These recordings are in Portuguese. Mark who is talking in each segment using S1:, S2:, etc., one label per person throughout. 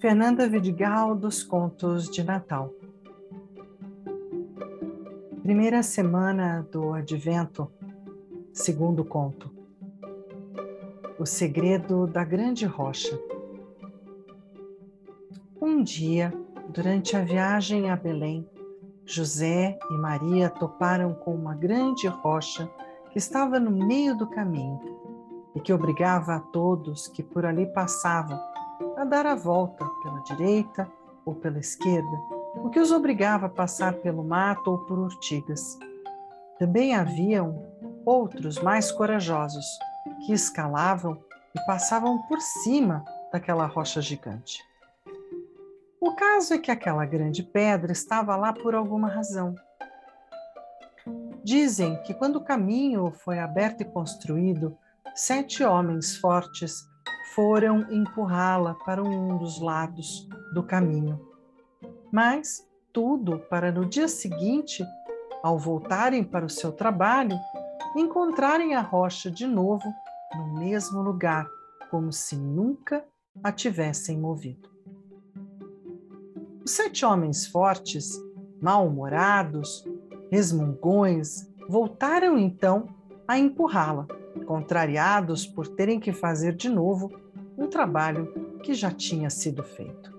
S1: Fernanda Vidigal dos Contos de Natal. Primeira semana do Advento, segundo conto. O segredo da grande rocha. Um dia, durante a viagem a Belém, José e Maria toparam com uma grande rocha que estava no meio do caminho e que obrigava a todos que por ali passavam a dar a volta pela direita ou pela esquerda, o que os obrigava a passar pelo mato ou por urtigas. Também haviam outros mais corajosos que escalavam e passavam por cima daquela rocha gigante. O caso é que aquela grande pedra estava lá por alguma razão. Dizem que quando o caminho foi aberto e construído, sete homens fortes foram empurrá-la para um dos lados do caminho. Mas tudo para no dia seguinte, ao voltarem para o seu trabalho, encontrarem a rocha de novo no mesmo lugar, como se nunca a tivessem movido. Os sete homens fortes, mal-humorados, resmungões, voltaram então a empurrá-la, contrariados por terem que fazer de novo um trabalho que já tinha sido feito.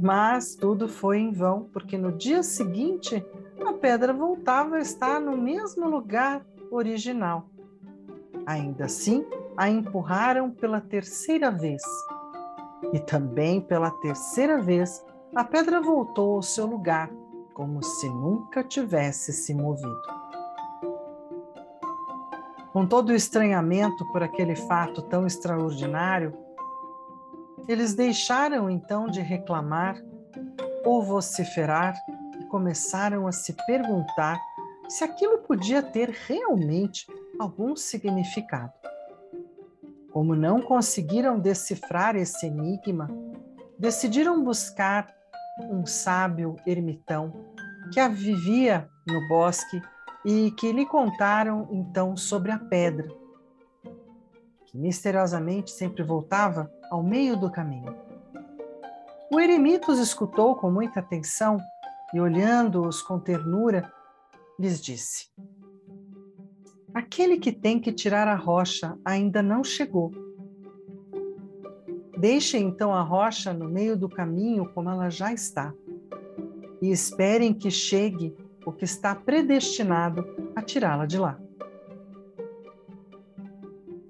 S1: Mas tudo foi em vão, porque no dia seguinte a pedra voltava a estar no mesmo lugar original. Ainda assim, a empurraram pela terceira vez. E também pela terceira vez, a pedra voltou ao seu lugar, como se nunca tivesse se movido. Com todo o estranhamento por aquele fato tão extraordinário, eles deixaram então de reclamar ou vociferar e começaram a se perguntar se aquilo podia ter realmente algum significado. Como não conseguiram decifrar esse enigma, decidiram buscar um sábio ermitão que vivia no bosque e que lhe contaram então sobre a pedra, que misteriosamente sempre voltava ao meio do caminho. O eremita os escutou com muita atenção e, olhando-os com ternura, lhes disse: Aquele que tem que tirar a rocha ainda não chegou. Deixe então a rocha no meio do caminho como ela já está, e esperem que chegue o que está predestinado a tirá-la de lá.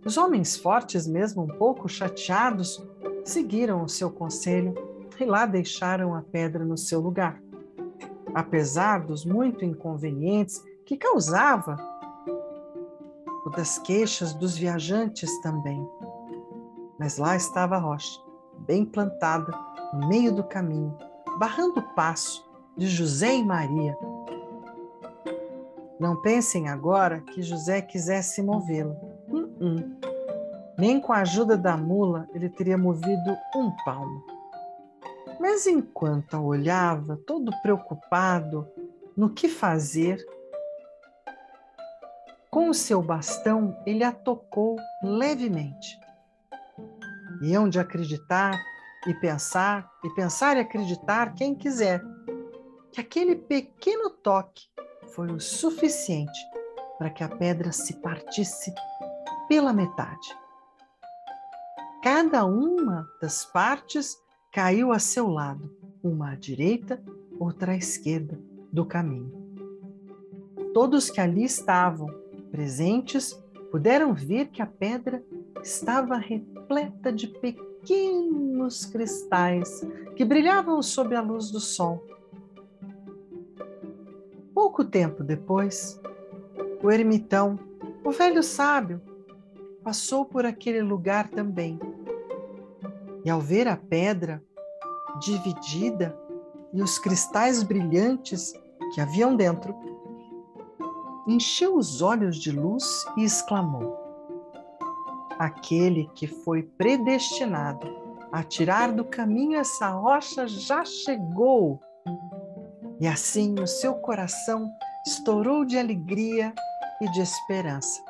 S1: Os homens fortes, mesmo um pouco chateados, seguiram o seu conselho e lá deixaram a pedra no seu lugar. Apesar dos muito inconvenientes que causava, o das queixas dos viajantes também. Mas lá estava a rocha, bem plantada, no meio do caminho, barrando o passo de José e Maria, não pensem agora que José quisesse movê-la. Uh -uh. Nem com a ajuda da mula ele teria movido um palmo. Mas enquanto a olhava, todo preocupado no que fazer, com o seu bastão ele a tocou levemente. E hão de acreditar e pensar, e pensar e acreditar quem quiser, que aquele pequeno toque foi o suficiente para que a pedra se partisse pela metade. Cada uma das partes caiu a seu lado, uma à direita, outra à esquerda do caminho. Todos que ali estavam presentes puderam ver que a pedra estava repleta de pequenos cristais que brilhavam sob a luz do sol Pouco tempo depois, o ermitão, o velho sábio, passou por aquele lugar também. E ao ver a pedra dividida e os cristais brilhantes que haviam dentro, encheu os olhos de luz e exclamou: Aquele que foi predestinado a tirar do caminho essa rocha já chegou. E assim o seu coração estourou de alegria e de esperança.